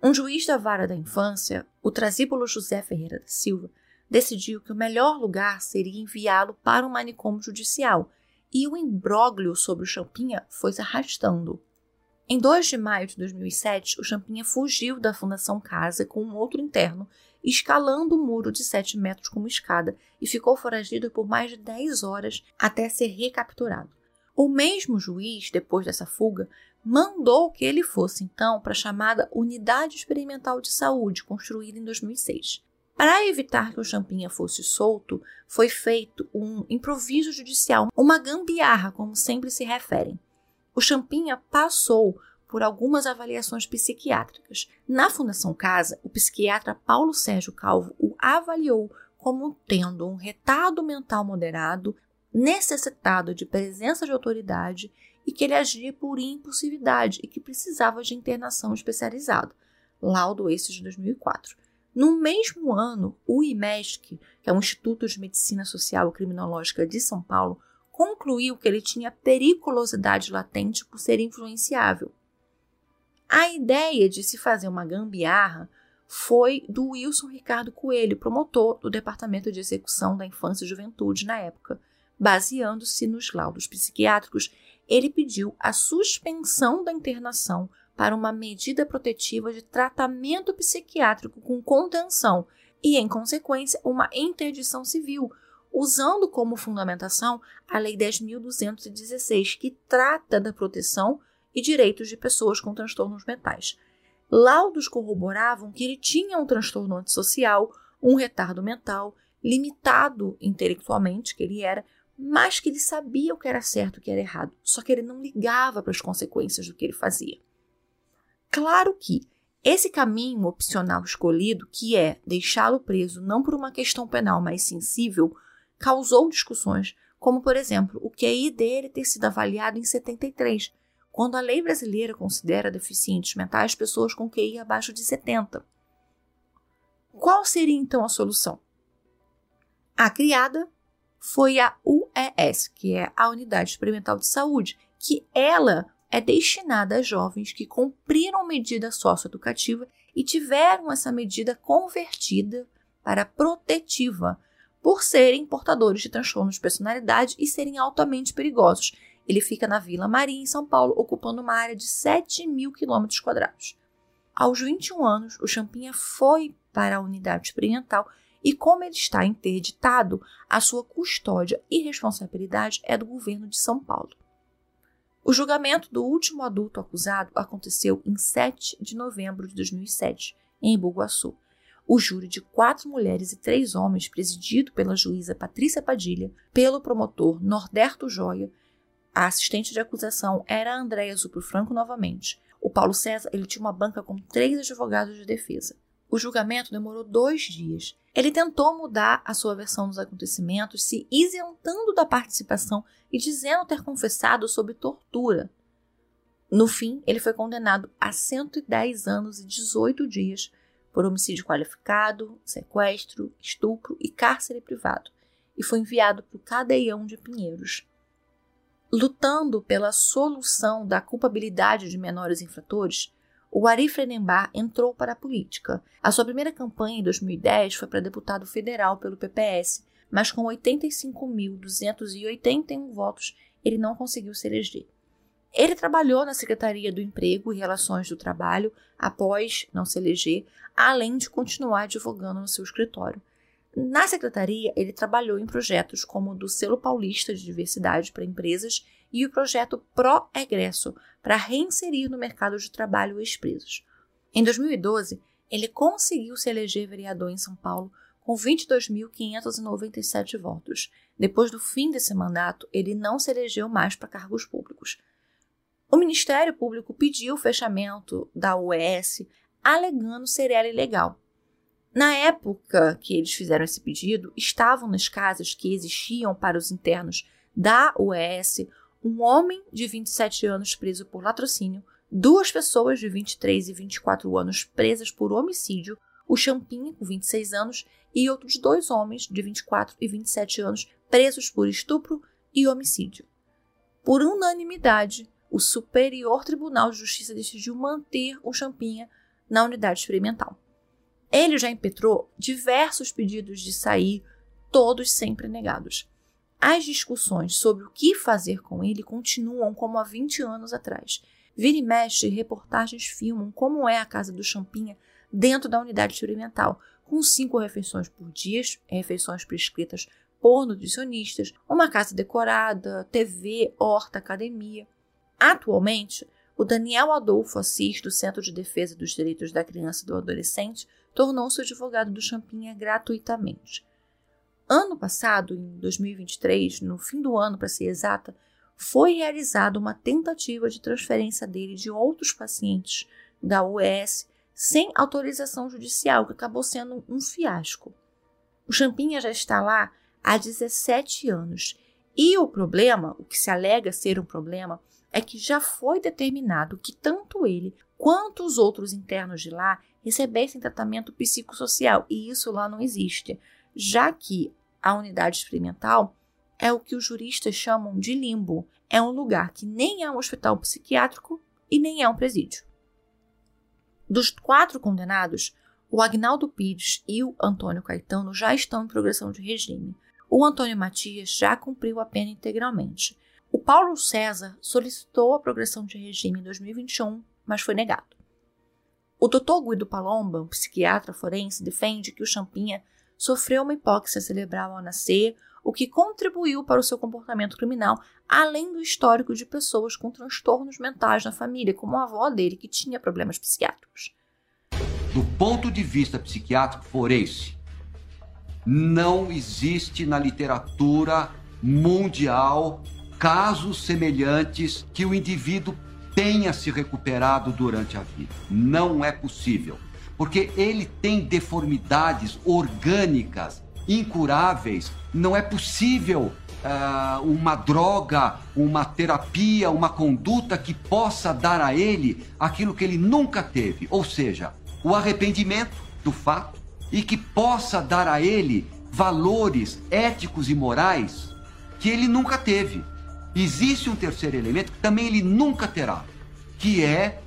Um juiz da vara da infância, o trasíbulo José Ferreira da Silva, decidiu que o melhor lugar seria enviá-lo para um manicômio judicial, e o imbróglio sobre o Champinha foi se arrastando. Em 2 de maio de 2007, o Champinha fugiu da Fundação Casa com um outro interno, escalando o muro de 7 metros como escada e ficou foragido por mais de 10 horas até ser recapturado. O mesmo juiz, depois dessa fuga, mandou que ele fosse então para a chamada Unidade Experimental de Saúde, construída em 2006. Para evitar que o Champinha fosse solto, foi feito um improviso judicial, uma gambiarra, como sempre se referem. O Champinha passou por algumas avaliações psiquiátricas. Na Fundação Casa, o psiquiatra Paulo Sérgio Calvo o avaliou como tendo um retardo mental moderado, necessitado de presença de autoridade e que ele agia por impulsividade e que precisava de internação especializada. Laudo esse de 2004. No mesmo ano, o IMESC, que é o Instituto de Medicina Social e Criminológica de São Paulo, concluiu que ele tinha periculosidade latente por ser influenciável. A ideia de se fazer uma gambiarra foi do Wilson Ricardo Coelho, promotor do Departamento de Execução da Infância e Juventude na época. Baseando-se nos laudos psiquiátricos, ele pediu a suspensão da internação para uma medida protetiva de tratamento psiquiátrico com contenção e, em consequência, uma interdição civil, usando como fundamentação a Lei 10.216, que trata da proteção e direitos de pessoas com transtornos mentais. Laudos corroboravam que ele tinha um transtorno antissocial, um retardo mental, limitado intelectualmente, que ele era, mas que ele sabia o que era certo e o que era errado, só que ele não ligava para as consequências do que ele fazia. Claro que esse caminho opcional escolhido, que é deixá-lo preso não por uma questão penal mais sensível, causou discussões, como, por exemplo, o QI dele ter sido avaliado em 73, quando a lei brasileira considera deficientes mentais pessoas com QI abaixo de 70. Qual seria então a solução? A criada foi a UES, que é a Unidade Experimental de Saúde, que ela é destinada a jovens que cumpriram medida socioeducativa e tiveram essa medida convertida para protetiva, por serem portadores de transtornos de personalidade e serem altamente perigosos. Ele fica na Vila Maria, em São Paulo, ocupando uma área de 7 mil quilômetros quadrados. Aos 21 anos, o Champinha foi para a unidade experimental e, como ele está interditado, a sua custódia e responsabilidade é do governo de São Paulo. O julgamento do último adulto acusado aconteceu em 7 de novembro de 2007, em Bugaçu o júri de quatro mulheres e três homens, presidido pela juíza Patrícia Padilha, pelo promotor Norberto Joia, a assistente de acusação era a Andréia Franco novamente. O Paulo César ele tinha uma banca com três advogados de defesa. O julgamento demorou dois dias. Ele tentou mudar a sua versão dos acontecimentos, se isentando da participação e dizendo ter confessado sob tortura. No fim, ele foi condenado a 110 anos e 18 dias por homicídio qualificado, sequestro, estupro e cárcere privado, e foi enviado para o cadeião de Pinheiros. Lutando pela solução da culpabilidade de menores infratores, o Arif Frenembar entrou para a política. A sua primeira campanha em 2010 foi para deputado federal pelo PPS, mas com 85.281 votos ele não conseguiu se eleger. Ele trabalhou na Secretaria do Emprego e Relações do Trabalho após não se eleger, além de continuar advogando no seu escritório. Na secretaria, ele trabalhou em projetos como o do Selo Paulista de Diversidade para Empresas e o projeto Pro-Egresso para reinserir no mercado de trabalho ex-presos. Em 2012, ele conseguiu se eleger vereador em São Paulo com 22.597 votos. Depois do fim desse mandato, ele não se elegeu mais para cargos públicos. O Ministério Público pediu o fechamento da UES, alegando ser ela ilegal. Na época que eles fizeram esse pedido, estavam nas casas que existiam para os internos da UES um homem de 27 anos preso por latrocínio, duas pessoas de 23 e 24 anos presas por homicídio, o Champinha, com 26 anos, e outros dois homens de 24 e 27 anos presos por estupro e homicídio. Por unanimidade, o Superior Tribunal de Justiça decidiu manter o Champinha na unidade experimental. Ele já impetrou diversos pedidos de sair, todos sempre negados. As discussões sobre o que fazer com ele continuam como há 20 anos atrás. Vira e mexe, reportagens filmam como é a casa do Champinha dentro da unidade experimental, com cinco refeições por dia, refeições prescritas por nutricionistas, uma casa decorada, TV, horta, academia. Atualmente, o Daniel Adolfo Assis, do Centro de Defesa dos Direitos da Criança e do Adolescente, tornou-se advogado do Champinha gratuitamente. Ano passado, em 2023, no fim do ano para ser exata, foi realizada uma tentativa de transferência dele de outros pacientes da UES sem autorização judicial, que acabou sendo um fiasco. O Champinha já está lá há 17 anos. E o problema, o que se alega ser um problema, é que já foi determinado que tanto ele quanto os outros internos de lá recebessem tratamento psicossocial, e isso lá não existe, já que a unidade experimental é o que os juristas chamam de limbo. É um lugar que nem é um hospital psiquiátrico e nem é um presídio. Dos quatro condenados, o Agnaldo Pires e o Antônio Caetano já estão em progressão de regime. O Antônio Matias já cumpriu a pena integralmente. O Paulo César solicitou a progressão de regime em 2021, mas foi negado. O Dr. Guido Palomba, um psiquiatra forense, defende que o Champinha sofreu uma hipóxia cerebral ao nascer, o que contribuiu para o seu comportamento criminal, além do histórico de pessoas com transtornos mentais na família, como a avó dele, que tinha problemas psiquiátricos. Do ponto de vista psiquiátrico forense, não existe na literatura mundial casos semelhantes que o indivíduo tenha se recuperado durante a vida. Não é possível, porque ele tem deformidades orgânicas incuráveis. Não é possível uh, uma droga, uma terapia, uma conduta que possa dar a ele aquilo que ele nunca teve, ou seja, o arrependimento do fato e que possa dar a ele valores éticos e morais que ele nunca teve. Existe um terceiro elemento que também ele nunca terá, que é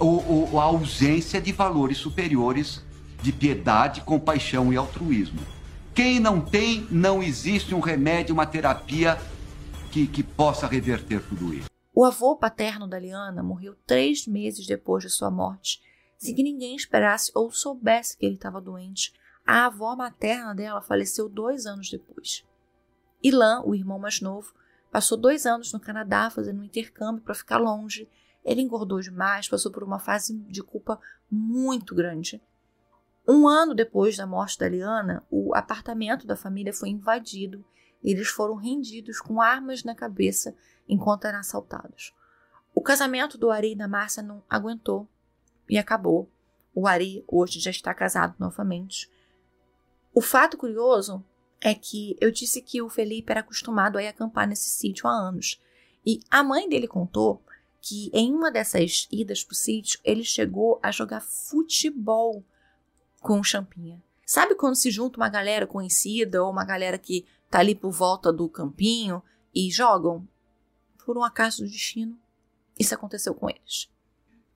o, o, a ausência de valores superiores de piedade, compaixão e altruísmo. Quem não tem, não existe um remédio, uma terapia que, que possa reverter tudo isso. O avô paterno da Liana morreu três meses depois de sua morte sem que ninguém esperasse ou soubesse que ele estava doente. A avó materna dela faleceu dois anos depois. Ilan, o irmão mais novo, passou dois anos no Canadá fazendo um intercâmbio para ficar longe. Ele engordou demais, passou por uma fase de culpa muito grande. Um ano depois da morte da Liana, o apartamento da família foi invadido e eles foram rendidos com armas na cabeça enquanto eram assaltados. O casamento do Ari e da Márcia não aguentou e acabou. O Ari hoje já está casado novamente. O fato curioso é que eu disse que o Felipe era acostumado a acampar nesse sítio há anos. E a mãe dele contou que em uma dessas idas para o sítio, ele chegou a jogar futebol com o Champinha. Sabe quando se junta uma galera conhecida ou uma galera que tá ali por volta do campinho e jogam? Por um acaso do destino, isso aconteceu com eles.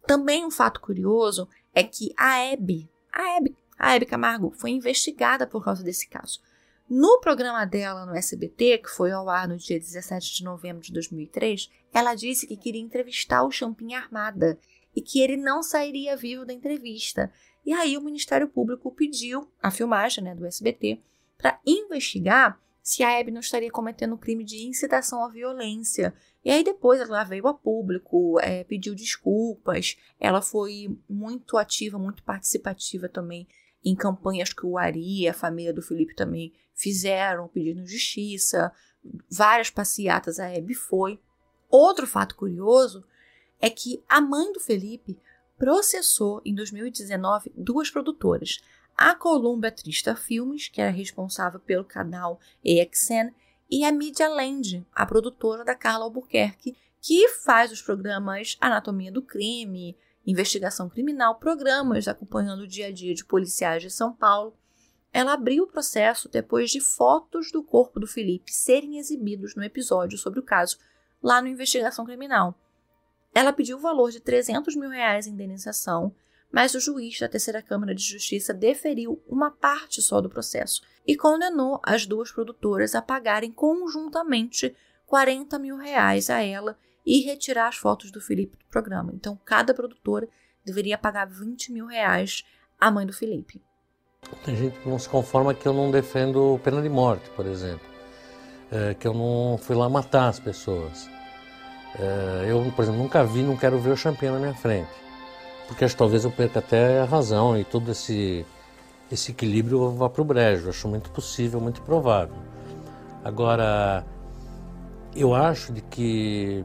Também um fato curioso é que a Hebe, a Hebe, a Hebe Camargo, foi investigada por causa desse caso. No programa dela no SBT, que foi ao ar no dia 17 de novembro de 2003, ela disse que queria entrevistar o Champinha Armada e que ele não sairia vivo da entrevista. E aí o Ministério Público pediu a filmagem né, do SBT para investigar se a Hebe não estaria cometendo crime de incitação à violência e aí depois ela veio a público, é, pediu desculpas, ela foi muito ativa, muito participativa também em campanhas que o Ari e a família do Felipe também fizeram, pedindo justiça, várias passeatas a Hebe foi. Outro fato curioso é que a mãe do Felipe processou em 2019 duas produtoras, a Columbia Trista Filmes, que era responsável pelo canal EXN, e a Media Land, a produtora da Carla Albuquerque, que faz os programas Anatomia do Crime, Investigação Criminal, programas acompanhando o dia a dia de policiais de São Paulo. Ela abriu o processo depois de fotos do corpo do Felipe serem exibidos no episódio sobre o caso lá no Investigação Criminal. Ela pediu o valor de 300 mil reais em indenização mas o juiz da terceira Câmara de Justiça deferiu uma parte só do processo e condenou as duas produtoras a pagarem conjuntamente 40 mil reais a ela e retirar as fotos do Felipe do programa. Então, cada produtora deveria pagar 20 mil reais à mãe do Felipe. Tem gente que não se conforma que eu não defendo pena de morte, por exemplo. É, que eu não fui lá matar as pessoas. É, eu, por exemplo, nunca vi, não quero ver o champinha na minha frente. Porque acho que talvez eu perca até a razão e todo esse, esse equilíbrio vá para o brejo. Acho muito possível, muito provável. Agora, eu acho de que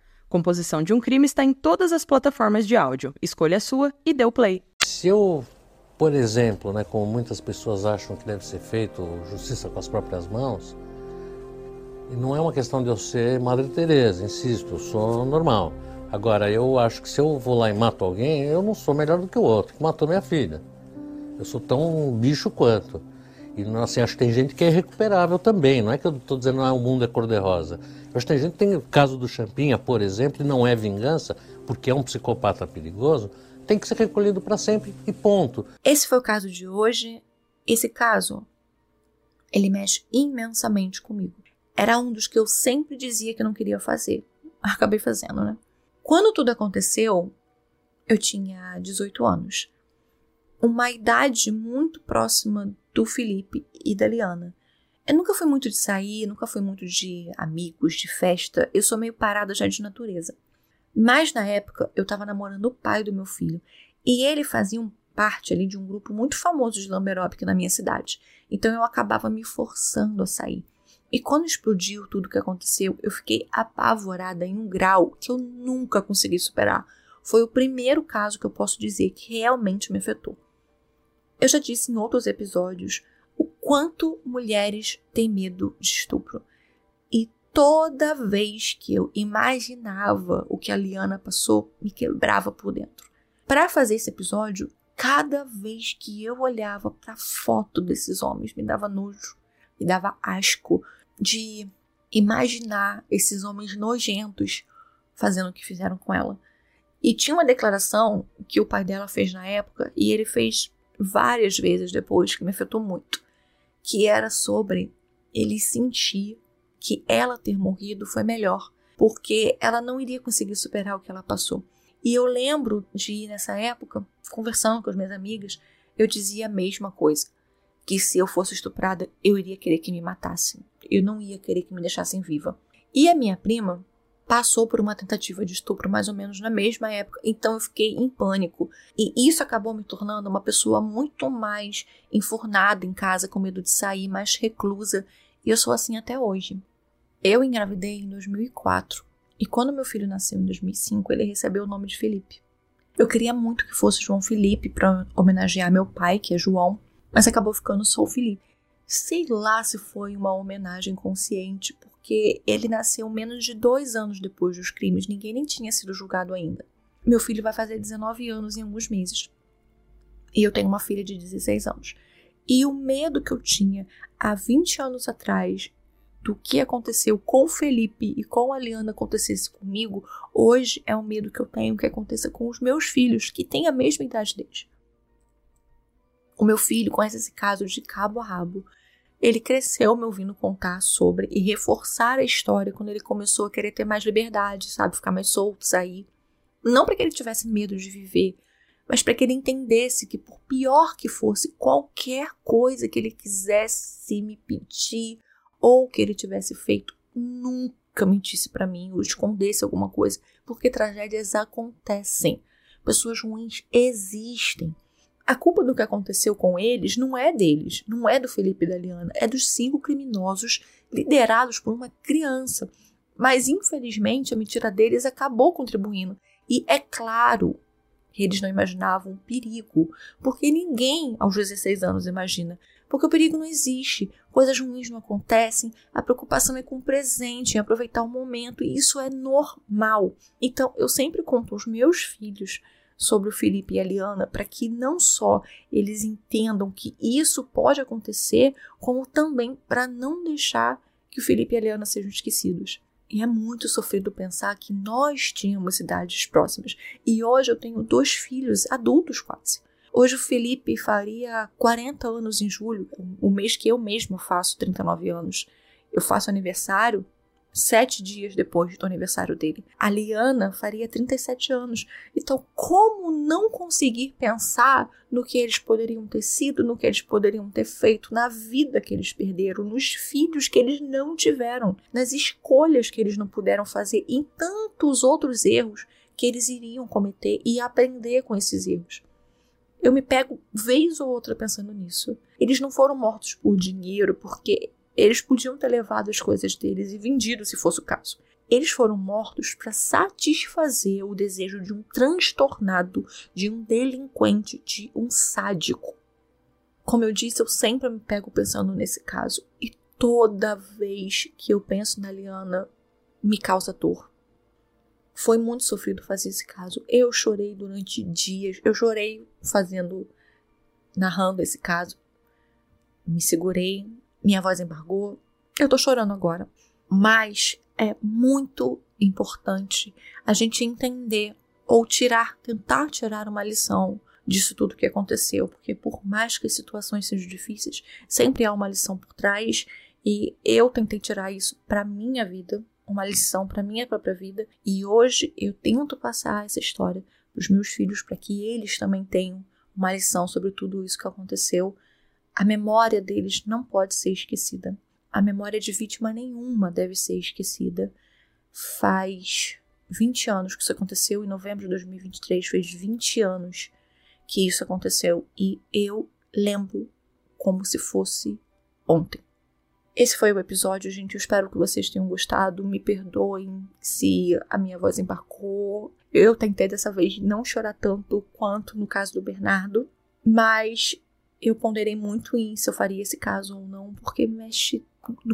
Composição de um Crime está em todas as plataformas de áudio. Escolha a sua e dê o play. Se eu, por exemplo, né, como muitas pessoas acham que deve ser feito justiça com as próprias mãos, não é uma questão de eu ser Madre Teresa, insisto, eu sou normal. Agora, eu acho que se eu vou lá e mato alguém, eu não sou melhor do que o outro que matou minha filha. Eu sou tão bicho quanto. E assim, acho que tem gente que é irrecuperável também. Não é que eu estou dizendo que ah, o mundo é cor-de-rosa. Acho que tem gente que tem o caso do Champinha, por exemplo, e não é vingança, porque é um psicopata perigoso, tem que ser recolhido para sempre e ponto. Esse foi o caso de hoje. Esse caso, ele mexe imensamente comigo. Era um dos que eu sempre dizia que não queria fazer. Acabei fazendo, né? Quando tudo aconteceu, eu tinha 18 anos. Uma idade muito próxima do Felipe e da Liana. Eu nunca fui muito de sair, nunca fui muito de amigos, de festa. Eu sou meio parada já de natureza. Mas na época eu estava namorando o pai do meu filho e ele fazia parte ali de um grupo muito famoso de lamberóbica na minha cidade. Então eu acabava me forçando a sair. E quando explodiu tudo que aconteceu, eu fiquei apavorada em um grau que eu nunca consegui superar. Foi o primeiro caso que eu posso dizer que realmente me afetou. Eu já disse em outros episódios o quanto mulheres têm medo de estupro. E toda vez que eu imaginava o que a Liana passou, me quebrava por dentro. Para fazer esse episódio, cada vez que eu olhava para foto desses homens, me dava nojo, me dava asco de imaginar esses homens nojentos fazendo o que fizeram com ela. E tinha uma declaração que o pai dela fez na época, e ele fez várias vezes depois, que me afetou muito, que era sobre ele sentir que ela ter morrido foi melhor, porque ela não iria conseguir superar o que ela passou. E eu lembro de, nessa época, conversando com as minhas amigas, eu dizia a mesma coisa. Que se eu fosse estuprada, eu iria querer que me matassem. Eu não ia querer que me deixassem viva. E a minha prima passou por uma tentativa de estupro mais ou menos na mesma época, então eu fiquei em pânico. E isso acabou me tornando uma pessoa muito mais enfurnada em casa, com medo de sair, mais reclusa, e eu sou assim até hoje. Eu engravidei em 2004, e quando meu filho nasceu em 2005, ele recebeu o nome de Felipe. Eu queria muito que fosse João Felipe para homenagear meu pai, que é João, mas acabou ficando só o Felipe. Sei lá se foi uma homenagem consciente, porque ele nasceu menos de dois anos depois dos crimes, ninguém nem tinha sido julgado ainda. Meu filho vai fazer 19 anos em alguns meses. E eu tenho uma filha de 16 anos. E o medo que eu tinha há 20 anos atrás do que aconteceu com o Felipe e com a Liana acontecesse comigo, hoje é o medo que eu tenho que aconteça com os meus filhos, que têm a mesma idade deles. O meu filho conhece esse caso de cabo a rabo. Ele cresceu me ouvindo contar sobre e reforçar a história quando ele começou a querer ter mais liberdade, sabe? Ficar mais solto, sair. Não para que ele tivesse medo de viver, mas para que ele entendesse que, por pior que fosse qualquer coisa que ele quisesse me pedir ou que ele tivesse feito, nunca mentisse para mim ou escondesse alguma coisa, porque tragédias acontecem. Pessoas ruins existem. A culpa do que aconteceu com eles não é deles, não é do Felipe e da Liana, é dos cinco criminosos liderados por uma criança. Mas infelizmente a mentira deles acabou contribuindo. E é claro eles não imaginavam o perigo, porque ninguém aos 16 anos imagina. Porque o perigo não existe, coisas ruins não acontecem, a preocupação é com o presente, em aproveitar o momento, e isso é normal. Então eu sempre conto aos meus filhos sobre o Felipe e a Liana para que não só eles entendam que isso pode acontecer, como também para não deixar que o Felipe e a Liana sejam esquecidos. E é muito sofrido pensar que nós tínhamos idades próximas. E hoje eu tenho dois filhos adultos quase. Hoje o Felipe faria 40 anos em julho, o mês que eu mesma faço 39 anos. Eu faço aniversário sete dias depois do aniversário dele. A Liana faria 37 anos. Então, como não conseguir pensar no que eles poderiam ter sido, no que eles poderiam ter feito, na vida que eles perderam, nos filhos que eles não tiveram, nas escolhas que eles não puderam fazer, em tantos outros erros que eles iriam cometer e aprender com esses erros. Eu me pego vez ou outra pensando nisso. Eles não foram mortos por dinheiro, porque eles podiam ter levado as coisas deles e vendido se fosse o caso. Eles foram mortos para satisfazer o desejo de um transtornado, de um delinquente, de um sádico. Como eu disse, eu sempre me pego pensando nesse caso e toda vez que eu penso na Liana, me causa dor. Foi muito sofrido fazer esse caso. Eu chorei durante dias. Eu chorei fazendo, narrando esse caso. Me segurei, minha voz embargou. Eu tô chorando agora. Mas é muito importante a gente entender ou tirar, tentar tirar uma lição disso tudo que aconteceu, porque por mais que as situações sejam difíceis, sempre há uma lição por trás e eu tentei tirar isso para minha vida, uma lição para minha própria vida, e hoje eu tento passar essa história para os meus filhos para que eles também tenham uma lição sobre tudo isso que aconteceu a memória deles não pode ser esquecida. A memória de vítima nenhuma deve ser esquecida. Faz 20 anos que isso aconteceu, em novembro de 2023, fez 20 anos que isso aconteceu e eu lembro como se fosse ontem. Esse foi o episódio, gente. Eu espero que vocês tenham gostado. Me perdoem se a minha voz embarcou. Eu tentei dessa vez não chorar tanto quanto no caso do Bernardo, mas eu ponderei muito em se eu faria esse caso ou não, porque mexe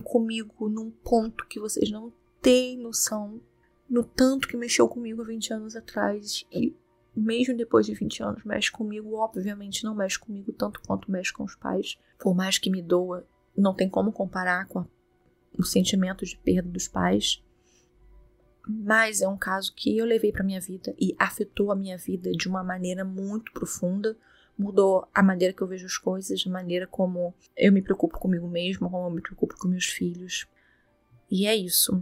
comigo num ponto que vocês não têm noção, no tanto que mexeu comigo há 20 anos atrás e mesmo depois de 20 anos mexe comigo, obviamente não mexe comigo tanto quanto mexe com os pais. Por mais que me doa, não tem como comparar com a, o sentimento de perda dos pais. Mas é um caso que eu levei para minha vida e afetou a minha vida de uma maneira muito profunda mudou a maneira que eu vejo as coisas, a maneira como eu me preocupo comigo mesmo, como eu me preocupo com meus filhos. E é isso.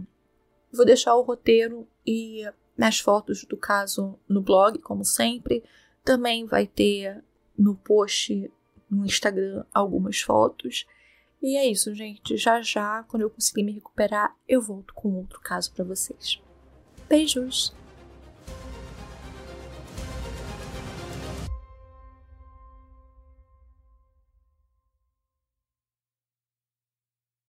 Vou deixar o roteiro e as fotos do caso no blog, como sempre. Também vai ter no post no Instagram algumas fotos. E é isso, gente. Já já, quando eu conseguir me recuperar, eu volto com outro caso para vocês. Beijos!